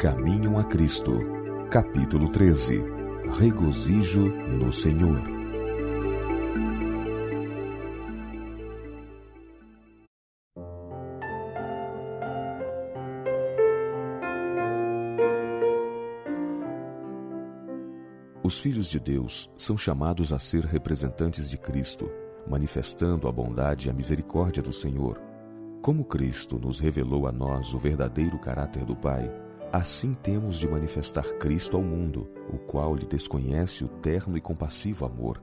Caminham a Cristo, capítulo 13 Regozijo no Senhor. Os filhos de Deus são chamados a ser representantes de Cristo, manifestando a bondade e a misericórdia do Senhor. Como Cristo nos revelou a nós o verdadeiro caráter do Pai, assim temos de manifestar Cristo ao mundo, o qual lhe desconhece o terno e compassivo amor.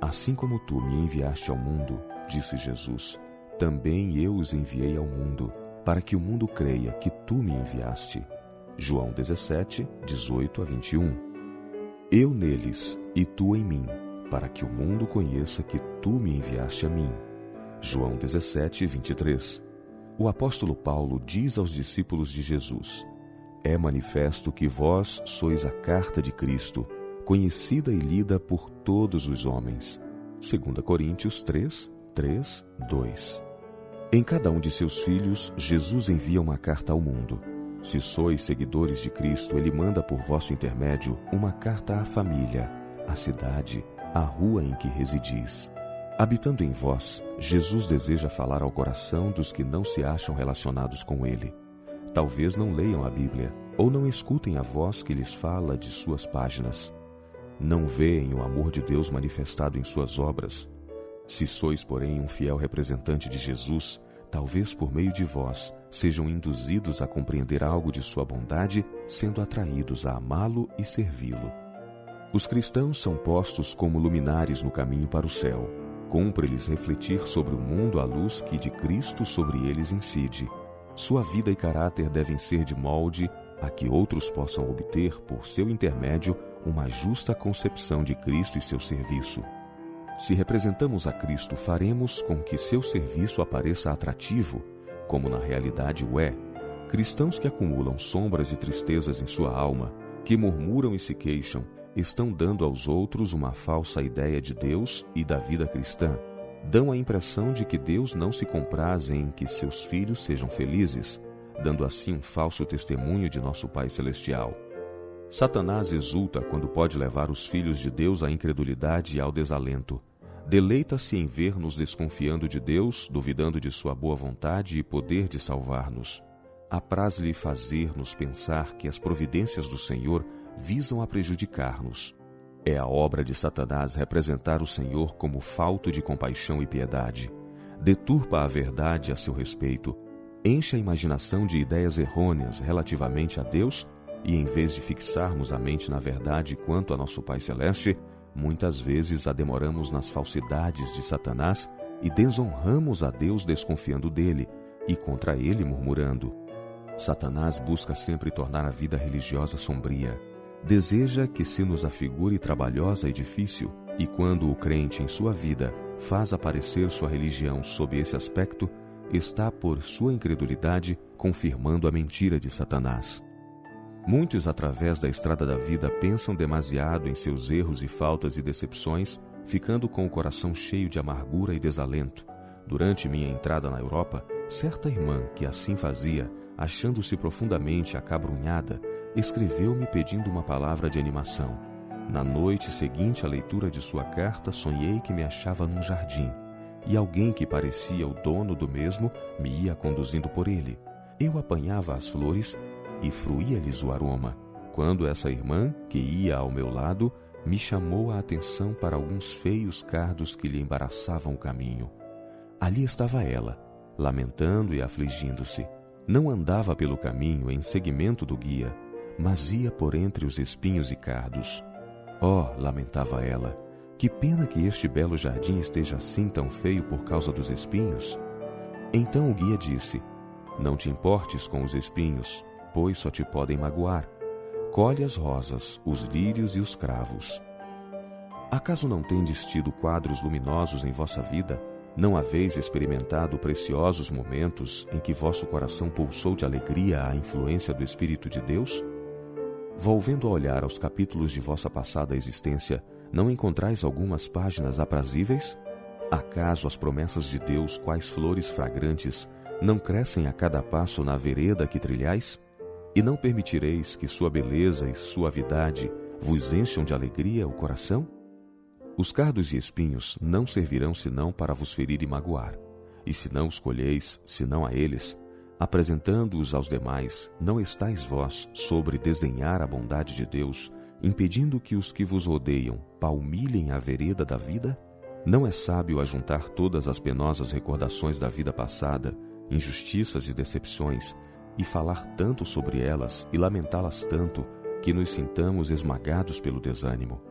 Assim como tu me enviaste ao mundo, disse Jesus, também eu os enviei ao mundo, para que o mundo creia que tu me enviaste. João 17, 18 a 21 eu neles e tu em mim, para que o mundo conheça que tu me enviaste a mim. João 17, 23. O apóstolo Paulo diz aos discípulos de Jesus: É manifesto que vós sois a carta de Cristo, conhecida e lida por todos os homens. 2 Coríntios 3, 3, 2. Em cada um de seus filhos, Jesus envia uma carta ao mundo se sois seguidores de Cristo, ele manda por vosso intermédio uma carta à família, à cidade, à rua em que residis. Habitando em vós, Jesus deseja falar ao coração dos que não se acham relacionados com ele. Talvez não leiam a Bíblia ou não escutem a voz que lhes fala de suas páginas. Não veem o amor de Deus manifestado em suas obras. Se sois, porém, um fiel representante de Jesus, talvez por meio de vós, sejam induzidos a compreender algo de sua bondade, sendo atraídos a amá-lo e servi-lo. Os cristãos são postos como luminares no caminho para o céu. Cumpre-lhes refletir sobre o mundo a luz que de Cristo sobre eles incide. Sua vida e caráter devem ser de molde a que outros possam obter, por seu intermédio, uma justa concepção de Cristo e seu serviço. Se representamos a Cristo, faremos com que seu serviço apareça atrativo, como na realidade o é. Cristãos que acumulam sombras e tristezas em sua alma, que murmuram e se queixam, estão dando aos outros uma falsa ideia de Deus e da vida cristã. Dão a impressão de que Deus não se compraz em que seus filhos sejam felizes, dando assim um falso testemunho de nosso Pai Celestial. Satanás exulta quando pode levar os filhos de Deus à incredulidade e ao desalento. Deleita-se em ver-nos desconfiando de Deus, duvidando de sua boa vontade e poder de salvar-nos. Apraz-lhe fazer-nos pensar que as providências do Senhor visam a prejudicar-nos. É a obra de Satanás representar o Senhor como falto de compaixão e piedade. Deturpa a verdade a seu respeito, enche a imaginação de ideias errôneas relativamente a Deus e em vez de fixarmos a mente na verdade quanto a nosso Pai Celeste, muitas vezes a demoramos nas falsidades de Satanás e desonramos a Deus desconfiando dele e contra ele murmurando. Satanás busca sempre tornar a vida religiosa sombria. Deseja que se nos afigure trabalhosa e difícil, e quando o crente em sua vida faz aparecer sua religião sob esse aspecto, está por sua incredulidade confirmando a mentira de Satanás. Muitos, através da estrada da vida, pensam demasiado em seus erros e faltas e decepções, ficando com o coração cheio de amargura e desalento. Durante minha entrada na Europa, certa irmã que assim fazia, achando-se profundamente acabrunhada, escreveu-me pedindo uma palavra de animação. Na noite seguinte à leitura de sua carta, sonhei que me achava num jardim, e alguém que parecia o dono do mesmo me ia conduzindo por ele. Eu apanhava as flores e fruía-lhes o aroma, quando essa irmã, que ia ao meu lado, me chamou a atenção para alguns feios cardos que lhe embaraçavam o caminho. Ali estava ela, lamentando e afligindo-se. Não andava pelo caminho em seguimento do guia, mas ia por entre os espinhos e cardos. Oh, lamentava ela, que pena que este belo jardim esteja assim tão feio por causa dos espinhos. Então o guia disse: Não te importes com os espinhos, pois só te podem magoar. Colhe as rosas, os lírios e os cravos. Acaso não tendes tido quadros luminosos em vossa vida? Não haveis experimentado preciosos momentos em que vosso coração pulsou de alegria à influência do Espírito de Deus? Volvendo a olhar aos capítulos de vossa passada existência, não encontrais algumas páginas aprazíveis? Acaso as promessas de Deus, quais flores fragrantes, não crescem a cada passo na vereda que trilhais? E não permitireis que sua beleza e suavidade vos encham de alegria o coração? Os cardos e espinhos não servirão senão para vos ferir e magoar. E se não os colheis, senão a eles, apresentando-os aos demais, não estáis vós sobre desdenhar a bondade de Deus, impedindo que os que vos rodeiam palmilhem a vereda da vida? Não é sábio ajuntar todas as penosas recordações da vida passada, injustiças e decepções, e falar tanto sobre elas e lamentá-las tanto que nos sintamos esmagados pelo desânimo.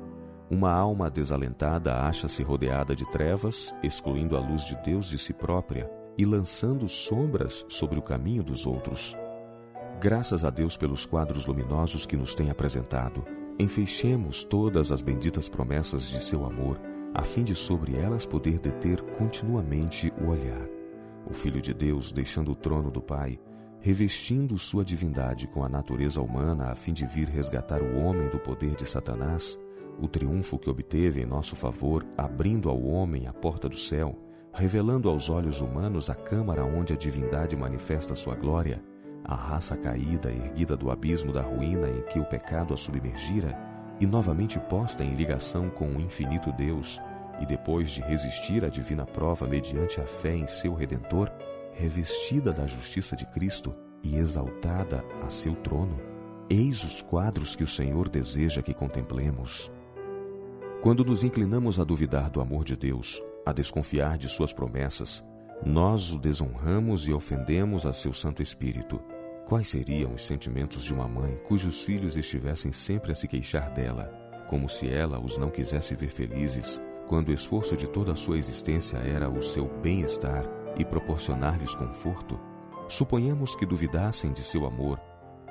Uma alma desalentada acha-se rodeada de trevas, excluindo a luz de Deus de si própria e lançando sombras sobre o caminho dos outros. Graças a Deus pelos quadros luminosos que nos tem apresentado, enfeixemos todas as benditas promessas de seu amor, a fim de sobre elas poder deter continuamente o olhar. O Filho de Deus, deixando o trono do Pai, revestindo sua divindade com a natureza humana a fim de vir resgatar o homem do poder de Satanás, o triunfo que obteve em nosso favor, abrindo ao homem a porta do céu, revelando aos olhos humanos a câmara onde a divindade manifesta sua glória, a raça caída erguida do abismo da ruína em que o pecado a submergira e novamente posta em ligação com o infinito Deus, e depois de resistir à divina prova mediante a fé em seu Redentor, revestida da justiça de Cristo e exaltada a seu trono, eis os quadros que o Senhor deseja que contemplemos. Quando nos inclinamos a duvidar do amor de Deus, a desconfiar de suas promessas, nós o desonramos e ofendemos a seu Santo Espírito. Quais seriam os sentimentos de uma mãe cujos filhos estivessem sempre a se queixar dela, como se ela os não quisesse ver felizes, quando o esforço de toda a sua existência era o seu bem-estar e proporcionar-lhes conforto, suponhamos que duvidassem de seu amor,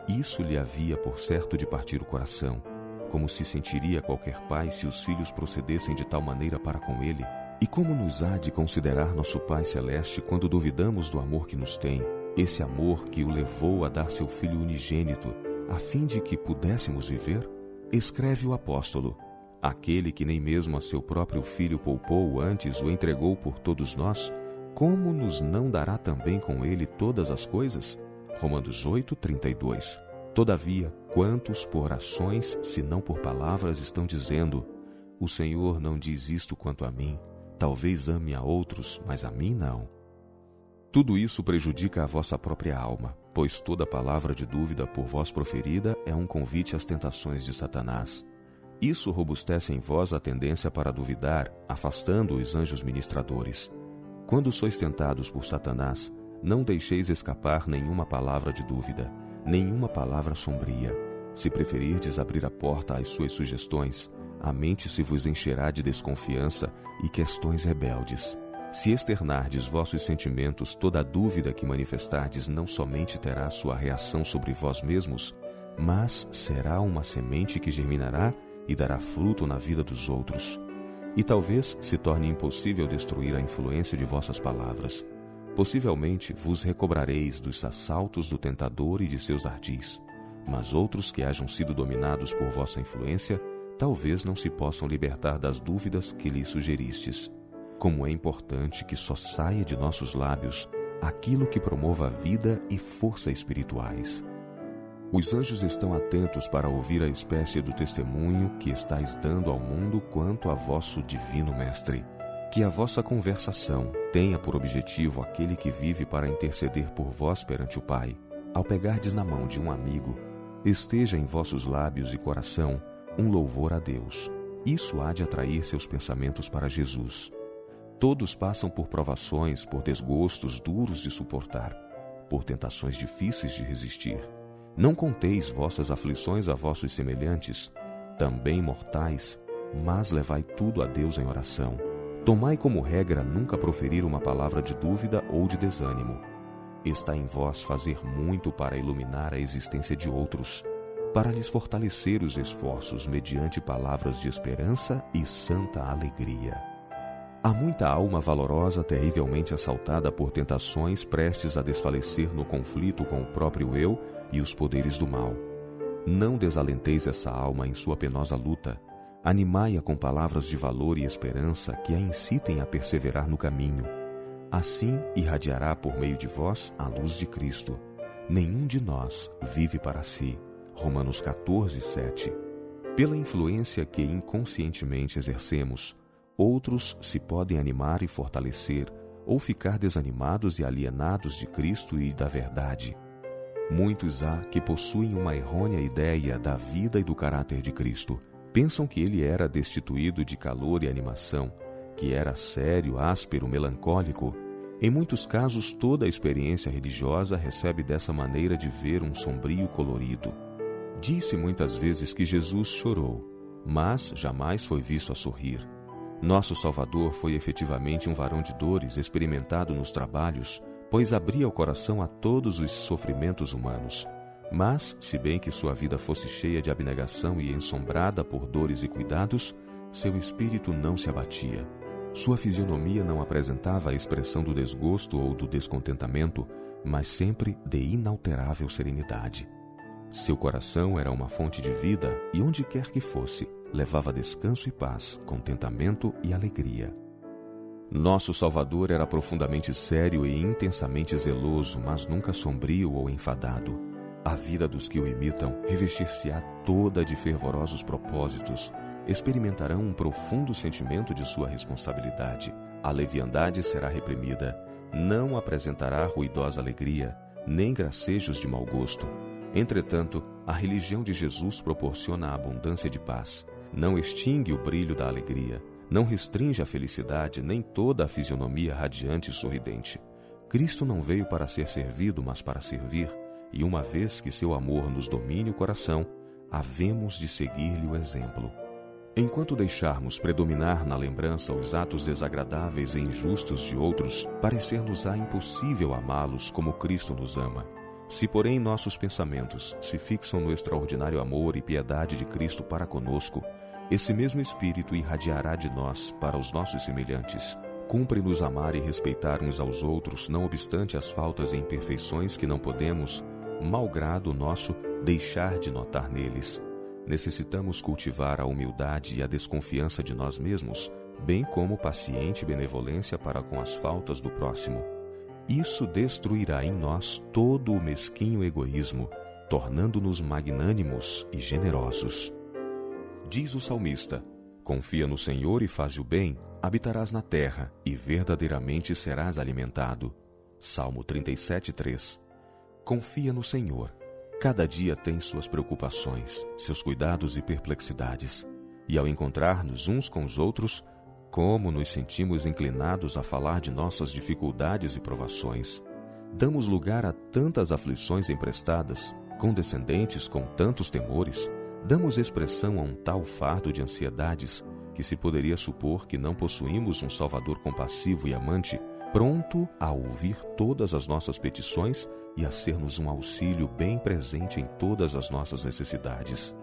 isso lhe havia por certo de partir o coração, como se sentiria qualquer pai se os filhos procedessem de tal maneira para com ele. E como nos há de considerar nosso Pai Celeste quando duvidamos do amor que nos tem, esse amor que o levou a dar seu Filho unigênito, a fim de que pudéssemos viver? Escreve o apóstolo: Aquele que nem mesmo a seu próprio filho poupou, antes o entregou por todos nós, como nos não dará também com ele todas as coisas? Romanos 8, 32. Todavia, quantos por ações, se não por palavras, estão dizendo: O Senhor não diz isto quanto a mim, talvez ame a outros, mas a mim não. Tudo isso prejudica a vossa própria alma, pois toda palavra de dúvida por vós proferida é um convite às tentações de Satanás. Isso robustece em vós a tendência para duvidar, afastando os anjos ministradores. Quando sois tentados por Satanás, não deixeis escapar nenhuma palavra de dúvida, nenhuma palavra sombria. Se preferirdes abrir a porta às suas sugestões, a mente se vos encherá de desconfiança e questões rebeldes. Se externardes vossos sentimentos, toda a dúvida que manifestardes não somente terá sua reação sobre vós mesmos, mas será uma semente que germinará e dará fruto na vida dos outros e talvez se torne impossível destruir a influência de vossas palavras. Possivelmente vos recobrareis dos assaltos do tentador e de seus ardis, mas outros que hajam sido dominados por vossa influência, talvez não se possam libertar das dúvidas que lhes sugeristes. Como é importante que só saia de nossos lábios aquilo que promova a vida e força espirituais. Os anjos estão atentos para ouvir a espécie do testemunho que estáis dando ao mundo quanto a vosso divino Mestre. Que a vossa conversação tenha por objetivo aquele que vive para interceder por vós perante o Pai. Ao pegardes na mão de um amigo, esteja em vossos lábios e coração um louvor a Deus. Isso há de atrair seus pensamentos para Jesus. Todos passam por provações, por desgostos duros de suportar, por tentações difíceis de resistir não conteis vossas aflições a vossos semelhantes, também mortais, mas levai tudo a Deus em oração. Tomai como regra nunca proferir uma palavra de dúvida ou de desânimo. Está em vós fazer muito para iluminar a existência de outros, para lhes fortalecer os esforços mediante palavras de esperança e santa alegria. Há muita alma valorosa terrivelmente assaltada por tentações prestes a desfalecer no conflito com o próprio eu e os poderes do mal. Não desalenteis essa alma em sua penosa luta. Animai-a com palavras de valor e esperança que a incitem a perseverar no caminho. Assim irradiará por meio de vós a luz de Cristo. nenhum de nós vive para si. Romanos 14, 7. Pela influência que inconscientemente exercemos, outros se podem animar e fortalecer, ou ficar desanimados e alienados de Cristo e da verdade. Muitos há que possuem uma errônea ideia da vida e do caráter de Cristo. Pensam que ele era destituído de calor e animação, que era sério, áspero, melancólico. Em muitos casos, toda a experiência religiosa recebe dessa maneira de ver um sombrio colorido. Disse muitas vezes que Jesus chorou, mas jamais foi visto a sorrir. Nosso Salvador foi efetivamente um varão de dores, experimentado nos trabalhos, pois abria o coração a todos os sofrimentos humanos. Mas, se bem que sua vida fosse cheia de abnegação e ensombrada por dores e cuidados, seu espírito não se abatia. Sua fisionomia não apresentava a expressão do desgosto ou do descontentamento, mas sempre de inalterável serenidade. Seu coração era uma fonte de vida e onde quer que fosse, levava descanso e paz, contentamento e alegria. Nosso Salvador era profundamente sério e intensamente zeloso, mas nunca sombrio ou enfadado. A vida dos que o imitam revestir-se-á toda de fervorosos propósitos, experimentarão um profundo sentimento de sua responsabilidade. A leviandade será reprimida, não apresentará ruidosa alegria, nem gracejos de mau gosto. Entretanto, a religião de Jesus proporciona a abundância de paz, não extingue o brilho da alegria, não restringe a felicidade nem toda a fisionomia radiante e sorridente. Cristo não veio para ser servido, mas para servir, e uma vez que seu amor nos domine o coração, havemos de seguir-lhe o exemplo. Enquanto deixarmos predominar na lembrança os atos desagradáveis e injustos de outros, parecer-nos-á impossível amá-los como Cristo nos ama. Se, porém, nossos pensamentos se fixam no extraordinário amor e piedade de Cristo para conosco, esse mesmo Espírito irradiará de nós para os nossos semelhantes. Cumpre-nos amar e respeitar uns aos outros, não obstante as faltas e imperfeições que não podemos, malgrado nosso, deixar de notar neles. Necessitamos cultivar a humildade e a desconfiança de nós mesmos, bem como paciente benevolência para com as faltas do próximo. Isso destruirá em nós todo o mesquinho egoísmo, tornando-nos magnânimos e generosos. Diz o salmista: Confia no Senhor e faz o bem, habitarás na terra e verdadeiramente serás alimentado. Salmo 37:3. Confia no Senhor. Cada dia tem suas preocupações, seus cuidados e perplexidades. E ao encontrar-nos uns com os outros, como nos sentimos inclinados a falar de nossas dificuldades e provações. Damos lugar a tantas aflições emprestadas, condescendentes com tantos temores, Damos expressão a um tal fardo de ansiedades que se poderia supor que não possuímos um Salvador compassivo e amante, pronto a ouvir todas as nossas petições e a ser-nos um auxílio bem presente em todas as nossas necessidades.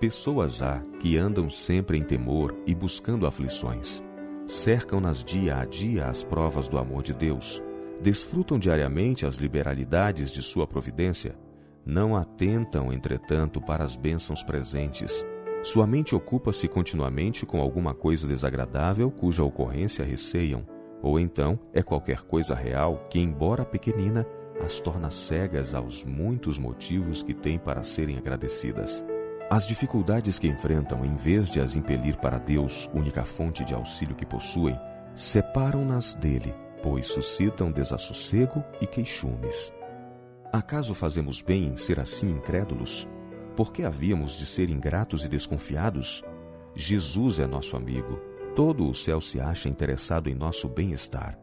Pessoas há que andam sempre em temor e buscando aflições. Cercam-nas dia a dia as provas do amor de Deus, desfrutam diariamente as liberalidades de sua providência não atentam, entretanto, para as bênçãos presentes. Sua mente ocupa-se continuamente com alguma coisa desagradável cuja ocorrência receiam, ou então é qualquer coisa real que, embora pequenina, as torna cegas aos muitos motivos que têm para serem agradecidas. As dificuldades que enfrentam, em vez de as impelir para Deus, única fonte de auxílio que possuem, separam-nas dele, pois suscitam desassossego e queixumes. Acaso fazemos bem em ser assim incrédulos? Por que havíamos de ser ingratos e desconfiados? Jesus é nosso amigo. Todo o céu se acha interessado em nosso bem-estar.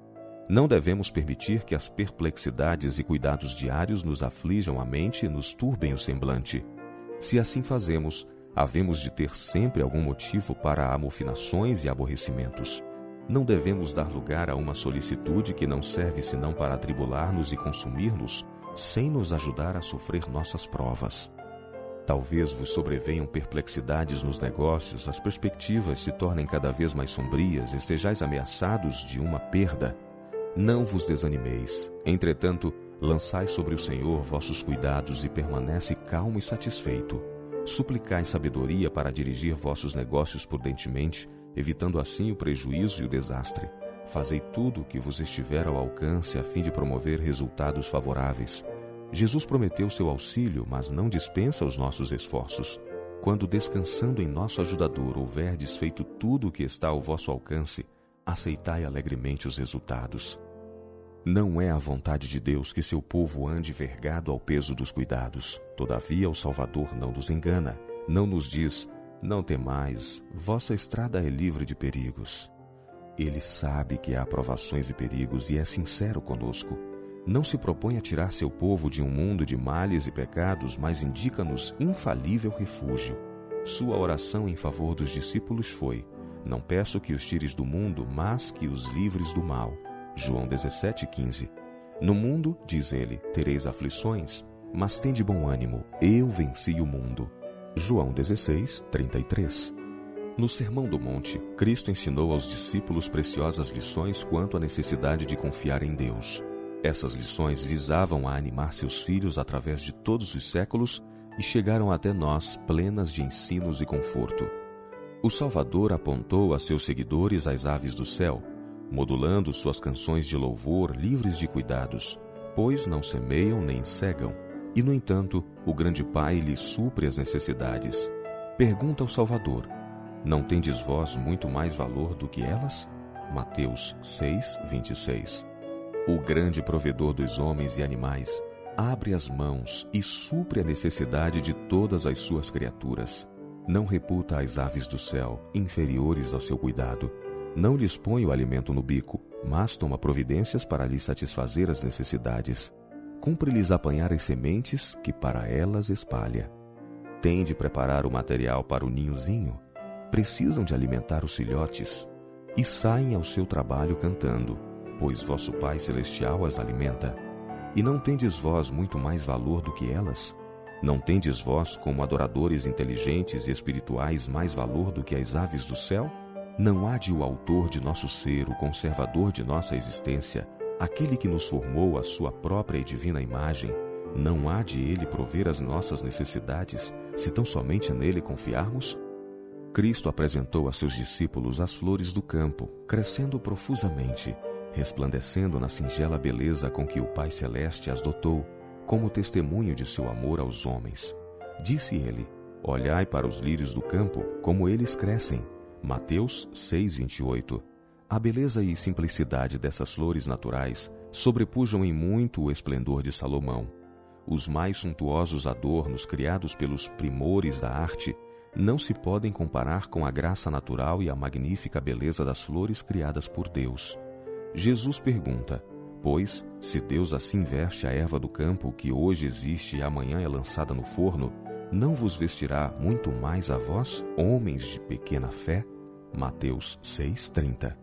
Não devemos permitir que as perplexidades e cuidados diários nos aflijam a mente e nos turbem o semblante. Se assim fazemos, havemos de ter sempre algum motivo para amofinações e aborrecimentos. Não devemos dar lugar a uma solicitude que não serve senão para atribular-nos e consumir-nos, sem nos ajudar a sofrer nossas provas. Talvez vos sobrevenham perplexidades nos negócios, as perspectivas se tornem cada vez mais sombrias, estejais ameaçados de uma perda. Não vos desanimeis. Entretanto, lançai sobre o Senhor vossos cuidados e permanece calmo e satisfeito. Suplicai sabedoria para dirigir vossos negócios prudentemente, evitando assim o prejuízo e o desastre. Fazei tudo o que vos estiver ao alcance a fim de promover resultados favoráveis. Jesus prometeu seu auxílio, mas não dispensa os nossos esforços. Quando descansando em nosso ajudador houverdes feito tudo o que está ao vosso alcance, aceitai alegremente os resultados. Não é a vontade de Deus que seu povo ande vergado ao peso dos cuidados. Todavia, o Salvador não nos engana, não nos diz: Não temais, vossa estrada é livre de perigos. Ele sabe que há provações e perigos e é sincero conosco. Não se propõe a tirar seu povo de um mundo de males e pecados, mas indica-nos infalível refúgio. Sua oração em favor dos discípulos foi: Não peço que os tires do mundo, mas que os livres do mal. João 17,15. No mundo, diz ele, tereis aflições, mas tende bom ânimo, eu venci o mundo. João 16, 33. No Sermão do Monte, Cristo ensinou aos discípulos preciosas lições quanto à necessidade de confiar em Deus. Essas lições visavam a animar seus filhos através de todos os séculos e chegaram até nós plenas de ensinos e conforto. O Salvador apontou a seus seguidores as aves do céu, modulando suas canções de louvor livres de cuidados, pois não semeiam nem cegam. E, no entanto, o grande Pai lhes supre as necessidades. Pergunta ao Salvador: Não tendes vós muito mais valor do que elas? Mateus 6, 26. O grande provedor dos homens e animais abre as mãos e supre a necessidade de todas as suas criaturas. Não reputa as aves do céu inferiores ao seu cuidado não lhes põe o alimento no bico, mas toma providências para lhes satisfazer as necessidades. Cumpre-lhes apanhar as sementes que para elas espalha. Tem de preparar o material para o ninhozinho. Precisam de alimentar os filhotes. E saem ao seu trabalho cantando, pois vosso Pai Celestial as alimenta. E não tendes vós muito mais valor do que elas? Não tendes vós, como adoradores inteligentes e espirituais, mais valor do que as aves do céu? Não há de o autor de nosso ser, o conservador de nossa existência, aquele que nos formou a sua própria e divina imagem, não há de ele prover as nossas necessidades, se tão somente nele confiarmos? Cristo apresentou a seus discípulos as flores do campo, crescendo profusamente, resplandecendo na singela beleza com que o Pai Celeste as dotou, como testemunho de seu amor aos homens. Disse ele: Olhai para os lírios do campo, como eles crescem Mateus 6:28. A beleza e simplicidade dessas flores naturais sobrepujam em muito o esplendor de Salomão. Os mais suntuosos adornos criados pelos primores da arte não se podem comparar com a graça natural e a magnífica beleza das flores criadas por Deus. Jesus pergunta: Pois, se Deus assim veste a erva do campo, que hoje existe e amanhã é lançada no forno, não vos vestirá muito mais a vós, homens de pequena fé? Mateus 6:30.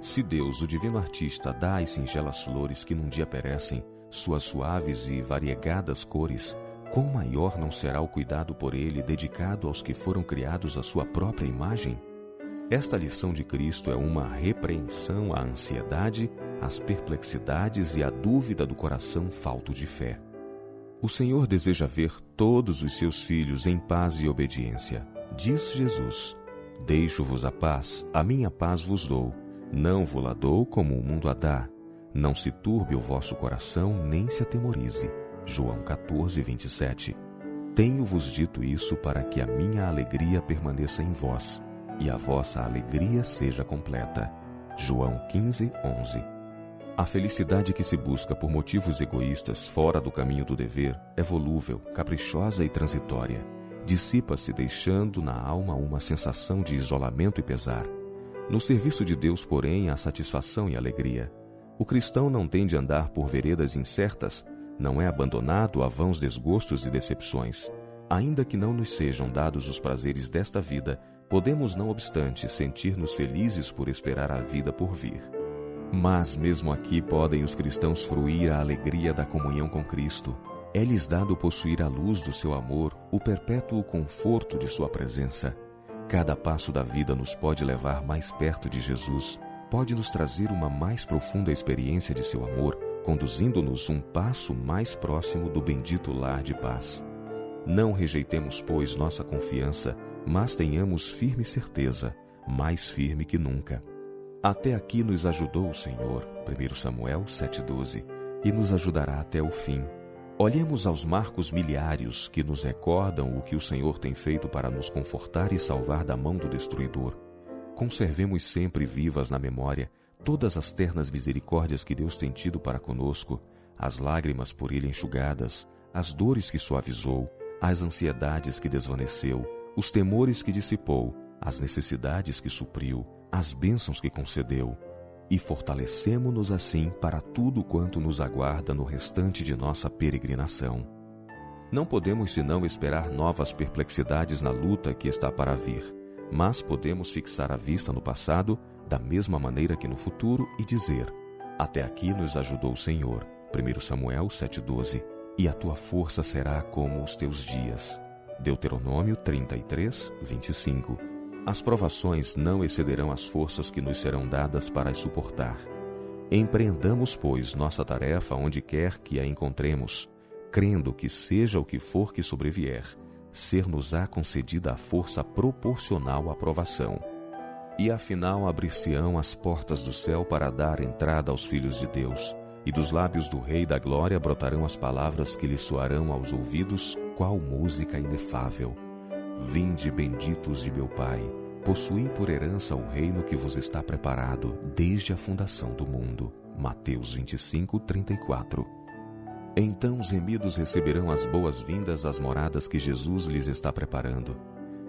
Se Deus, o divino artista, dá as singelas flores que num dia perecem, suas suaves e variegadas cores, quão maior não será o cuidado por ele dedicado aos que foram criados à sua própria imagem? Esta lição de Cristo é uma repreensão à ansiedade, às perplexidades e à dúvida do coração falto de fé. O Senhor deseja ver todos os seus filhos em paz e obediência. Diz Jesus: Deixo-vos a paz, a minha paz vos dou. Não vos la dou como o mundo a dá. Não se turbe o vosso coração, nem se atemorize. João 14, 27. Tenho-vos dito isso para que a minha alegria permaneça em vós e a vossa alegria seja completa. João 15, 11. A felicidade que se busca por motivos egoístas fora do caminho do dever é volúvel, caprichosa e transitória. Dissipa-se deixando na alma uma sensação de isolamento e pesar. No serviço de Deus, porém, há satisfação e alegria. O cristão não tem de andar por veredas incertas, não é abandonado a vãos desgostos e decepções. Ainda que não nos sejam dados os prazeres desta vida, podemos, não obstante, sentir-nos felizes por esperar a vida por vir. Mas mesmo aqui podem os cristãos fruir a alegria da comunhão com Cristo. É-lhes dado possuir a luz do seu amor, o perpétuo conforto de sua presença. Cada passo da vida nos pode levar mais perto de Jesus, pode nos trazer uma mais profunda experiência de seu amor, conduzindo-nos um passo mais próximo do bendito lar de paz. Não rejeitemos, pois, nossa confiança, mas tenhamos firme certeza, mais firme que nunca até aqui nos ajudou o Senhor, 1 Samuel 7,12, e nos ajudará até o fim. Olhemos aos marcos miliários que nos recordam o que o Senhor tem feito para nos confortar e salvar da mão do destruidor. Conservemos sempre vivas na memória todas as ternas misericórdias que Deus tem tido para conosco, as lágrimas por Ele enxugadas, as dores que suavizou, as ansiedades que desvaneceu, os temores que dissipou, as necessidades que supriu, as bênçãos que concedeu, e fortalecemo-nos assim para tudo quanto nos aguarda no restante de nossa peregrinação. Não podemos senão esperar novas perplexidades na luta que está para vir, mas podemos fixar a vista no passado da mesma maneira que no futuro e dizer: Até aqui nos ajudou o Senhor. 1 Samuel 7,12 E a tua força será como os teus dias. Deuteronômio 33, 25 As provações não excederão as forças que nos serão dadas para as suportar. Empreendamos, pois, nossa tarefa onde quer que a encontremos, crendo que seja o que for que sobrevier, ser-nos-á concedida a força proporcional à provação e afinal abrir-se-ão as portas do céu para dar entrada aos filhos de Deus, e dos lábios do Rei da Glória brotarão as palavras que lhe soarão aos ouvidos, qual música inefável. Vinde benditos de meu Pai, possuí por herança o reino que vos está preparado desde a fundação do mundo. Mateus 25, 34. Então os remidos receberão as boas-vindas às moradas que Jesus lhes está preparando.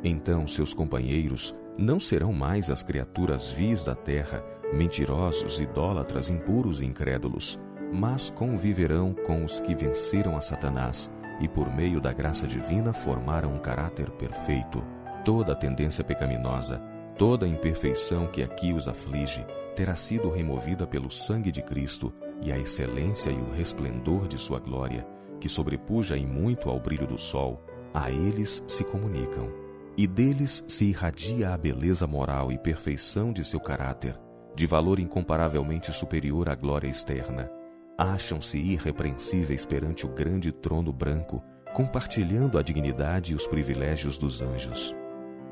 Então seus companheiros não serão mais as criaturas vis da terra, mentirosos, idólatras, impuros e incrédulos, mas conviverão com os que venceram a Satanás e, por meio da graça divina, formaram um caráter perfeito. Toda tendência pecaminosa, toda imperfeição que aqui os aflige, terá sido removida pelo sangue de Cristo e a excelência e o resplendor de sua glória, que sobrepuja em muito ao brilho do sol, a eles se comunicam e deles se irradia a beleza moral e perfeição de seu caráter, de valor incomparavelmente superior à glória externa. Acham-se irrepreensíveis perante o grande trono branco, compartilhando a dignidade e os privilégios dos anjos.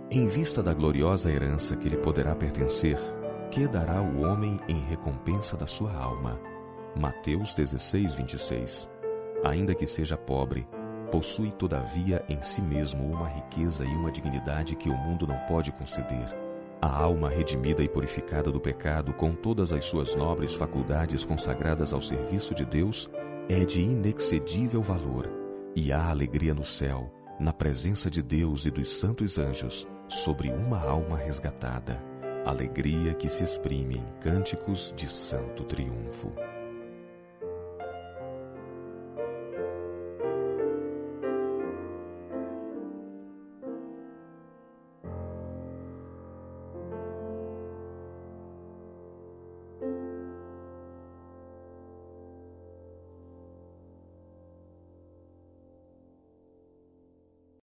Em vista da gloriosa herança que lhe poderá pertencer, que dará o homem em recompensa da sua alma? Mateus 16, 26. Ainda que seja pobre, Possui, todavia, em si mesmo uma riqueza e uma dignidade que o mundo não pode conceder. A alma redimida e purificada do pecado, com todas as suas nobres faculdades consagradas ao serviço de Deus, é de inexcedível valor, e há alegria no céu, na presença de Deus e dos santos anjos, sobre uma alma resgatada, alegria que se exprime em cânticos de santo triunfo.